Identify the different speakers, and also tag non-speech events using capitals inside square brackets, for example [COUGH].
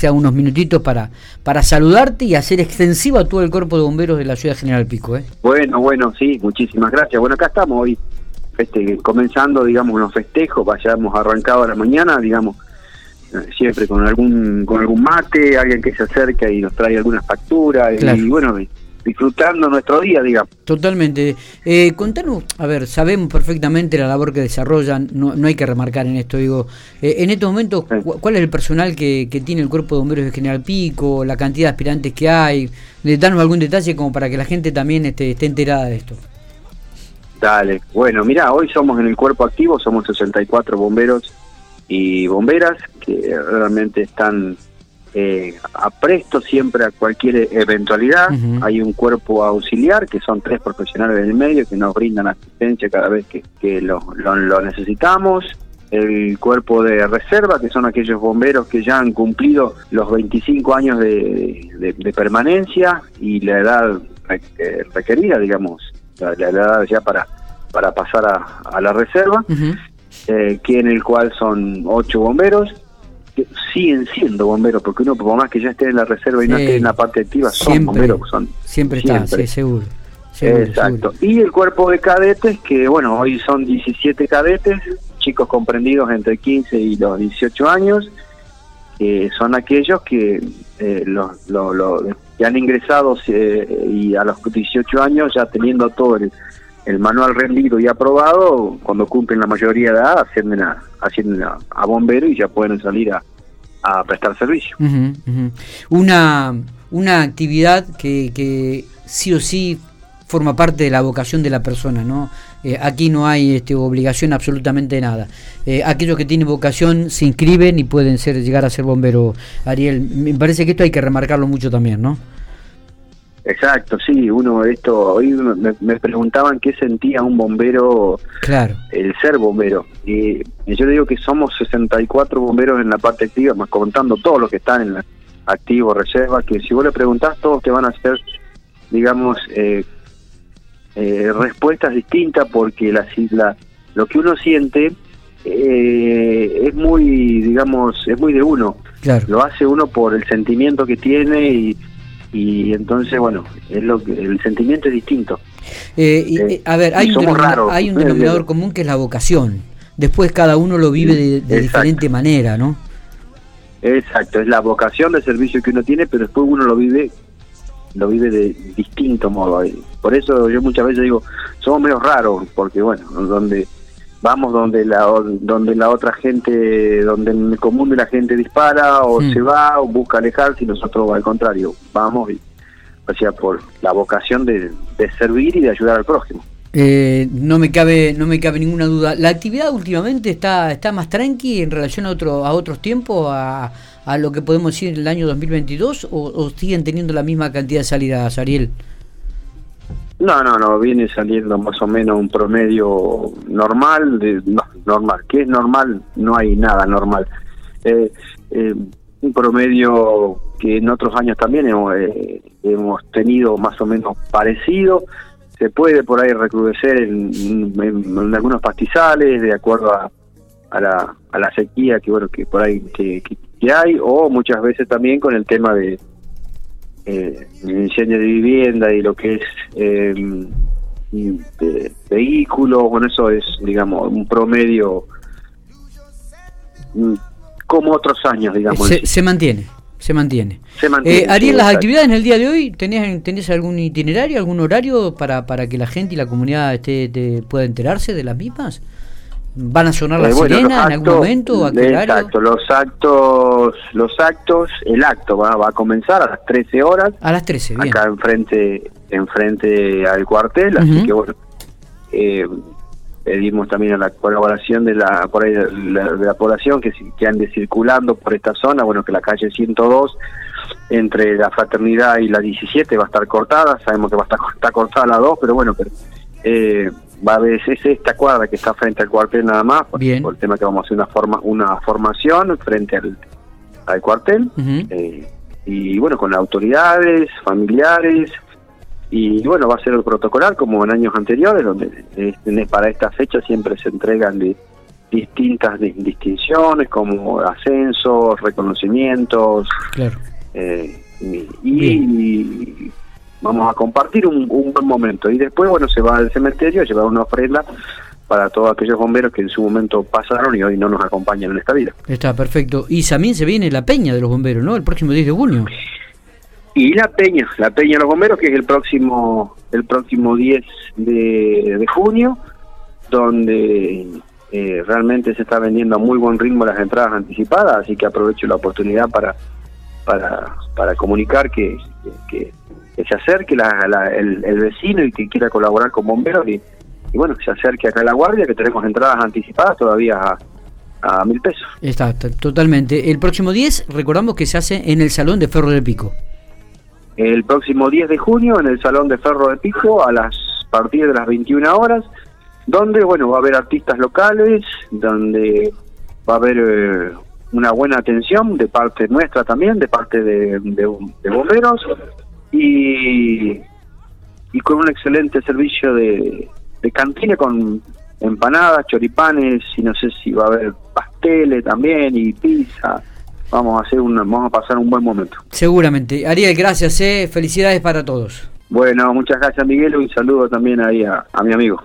Speaker 1: sea unos minutitos para, para saludarte y hacer extensivo a todo el cuerpo de bomberos de la ciudad General Pico. ¿eh?
Speaker 2: Bueno, bueno, sí, muchísimas gracias. Bueno, acá estamos hoy este, comenzando, digamos, unos festejos, vayamos arrancado a la mañana, digamos, eh, siempre con algún con algún mate, alguien que se acerca y nos trae algunas facturas, y bueno, disfrutando nuestro día, digamos.
Speaker 1: Totalmente. Eh, contanos, a ver, sabemos perfectamente la labor que desarrollan, no, no hay que remarcar en esto, digo, eh, en estos momentos, ¿cuál es el personal que, que, tiene el Cuerpo de Bomberos de General Pico, la cantidad de aspirantes que hay? Danos algún detalle como para que la gente también esté, esté enterada de esto.
Speaker 2: Dale, bueno, mira, hoy somos en el cuerpo activo, somos 64 bomberos y bomberas que realmente están eh, apresto siempre a cualquier eventualidad. Hay un cuerpo auxiliar, que son tres profesionales del medio que nos brindan asistencia cada vez que, lo, necesitamos. El cuerpo de reserva, que son aquellos bomberos que ya han cumplido los 25 años de, permanencia y la edad requerida, digamos, la, edad ya para, para pasar a, la reserva, eh, que en el cual son ocho bomberos siguen siendo bomberos, porque uno, por más que ya esté en la reserva y no esté en la parte activa, son bomberos. Son,
Speaker 1: siempre está, sí, seguro.
Speaker 2: Exacto. Y el cuerpo de cadetes, que bueno, hoy son 17 cadetes, chicos comprendidos entre 15 y los 18 años, que son aquellos que, eh, los, que han ingresado eh, y a los 18 años ya teniendo todo el, manual rendido y aprobado, cuando cumplen la mayoría de edad, ascienden a, ascienden a bombero y ya pueden salir a, a prestar servicio.
Speaker 1: Una, una actividad que, que sí o sí forma parte de la vocación de la persona, ¿no? Eh, aquí no hay este, obligación absolutamente nada. Eh, aquellos que tienen vocación se inscriben y pueden ser llegar a ser bombero. Ariel, me parece que esto hay que remarcarlo mucho también, ¿no?
Speaker 2: Exacto, sí, uno esto, hoy me, preguntaban qué sentía un bombero,
Speaker 1: claro.
Speaker 2: el ser bombero, y, yo le digo que somos 64 bomberos en la parte activa, más contando todos los que están en la activo, reserva, que si vos le preguntás, todos te van a hacer, digamos, eh, eh, respuestas distintas, porque la, la, lo que uno siente eh, es muy, digamos, es muy de uno,
Speaker 1: claro.
Speaker 2: lo hace uno por el sentimiento que tiene y y entonces bueno es lo que el sentimiento es distinto.
Speaker 1: Eh, y, eh, a ver hay un, hay un denominador [LAUGHS] común que es la vocación. Después cada uno lo vive de, diferente manera no
Speaker 2: exacto es la vocación del servicio que uno tiene pero después uno lo vive lo vive de distinto modo. Por eso yo muchas veces digo somos medio raros porque bueno donde vamos donde la donde la otra gente donde en el común de la gente dispara o hmm. se va o busca alejarse y nosotros al contrario vamos y o sea por la vocación de, servir y de ayudar al prójimo.
Speaker 1: Eh, no me cabe no me cabe ninguna duda. La actividad últimamente está está más tranqui en relación a otro a otros tiempos a, a lo que podemos decir en el año 2022 o, o siguen teniendo la misma cantidad de salidas Ariel
Speaker 2: no, no, no, viene saliendo más o menos un promedio normal, de, no, normal, ¿qué es normal? No hay nada normal. Eh, eh, un promedio que en otros años también hemos, eh, hemos tenido más o menos parecido, se puede por ahí recrudecer en, algunos pastizales de acuerdo a, a, la, a la sequía que bueno que por ahí que hay o muchas veces también con el tema de eh, incendio de vivienda y lo que es eh, vehículos, bueno, eso es, digamos, un promedio mm, como otros años, digamos.
Speaker 1: Se, mantiene. Se mantiene. Eh, Ariel, las actividades en el día de hoy, ¿tenés, ¿tenés algún itinerario, algún horario para, para que la gente y la comunidad esté, pueda enterarse de las mismas? ¿Van a sonar las eh, en algún momento?
Speaker 2: exacto, los actos, los actos, el acto va, va, a comenzar a las 13 horas.
Speaker 1: A las 13,
Speaker 2: bien. Acá enfrente, enfrente al cuartel, así que bueno, eh, pedimos también a la colaboración de la, por ahí, de la, población que, que ande circulando por esta zona, bueno, que la calle 102 entre la fraternidad y la 17 va a estar cortada, sabemos que va a estar está cortada la 2, pero bueno, pero eh, va a haber es esta cuadra que está frente al cuartel nada más, por, el tema que vamos a hacer una forma una formación frente al, al cuartel eh, y bueno con autoridades, familiares y bueno va a ser el protocolar como en años anteriores donde para esta fecha siempre se entregan de distintas distinciones como ascensos, reconocimientos.
Speaker 1: Claro.
Speaker 2: Eh, y, vamos a compartir un, buen momento. Y después, bueno, se va al cementerio a llevar una ofrenda para todos aquellos bomberos que en su momento pasaron y hoy no nos acompañan en esta vida.
Speaker 1: Está perfecto. Y también se viene la peña de los bomberos, ¿no? El próximo 10 de junio.
Speaker 2: Y la peña, la peña de los bomberos, que es el próximo el próximo 10 de, de junio, donde eh, realmente se está vendiendo a muy buen ritmo las entradas anticipadas, así que aprovecho la oportunidad para para, para comunicar que, que, se acerque el, el, vecino y que quiera colaborar con bomberos y, y bueno, se acerque acá a la guardia, que tenemos entradas anticipadas todavía a, a mil pesos.
Speaker 1: Está, totalmente. El próximo 10, recordamos que se hace en el Salón de Ferro del Pico.
Speaker 2: El próximo 10 de junio en el Salón de Ferro del Pico a las partir de las 21 horas, donde bueno va a haber artistas locales, donde va a haber eh, una buena atención de parte nuestra también, de parte de, de bomberos y, y con un excelente servicio de, de cantina con empanadas, choripanes y no sé si va a haber pasteles también y pizza. Vamos a hacer un, vamos a pasar un buen momento.
Speaker 1: Seguramente. Ariel, gracias, eh. felicidades para todos.
Speaker 2: Bueno, muchas gracias Miguel y un saludo también ahí a mi amigo.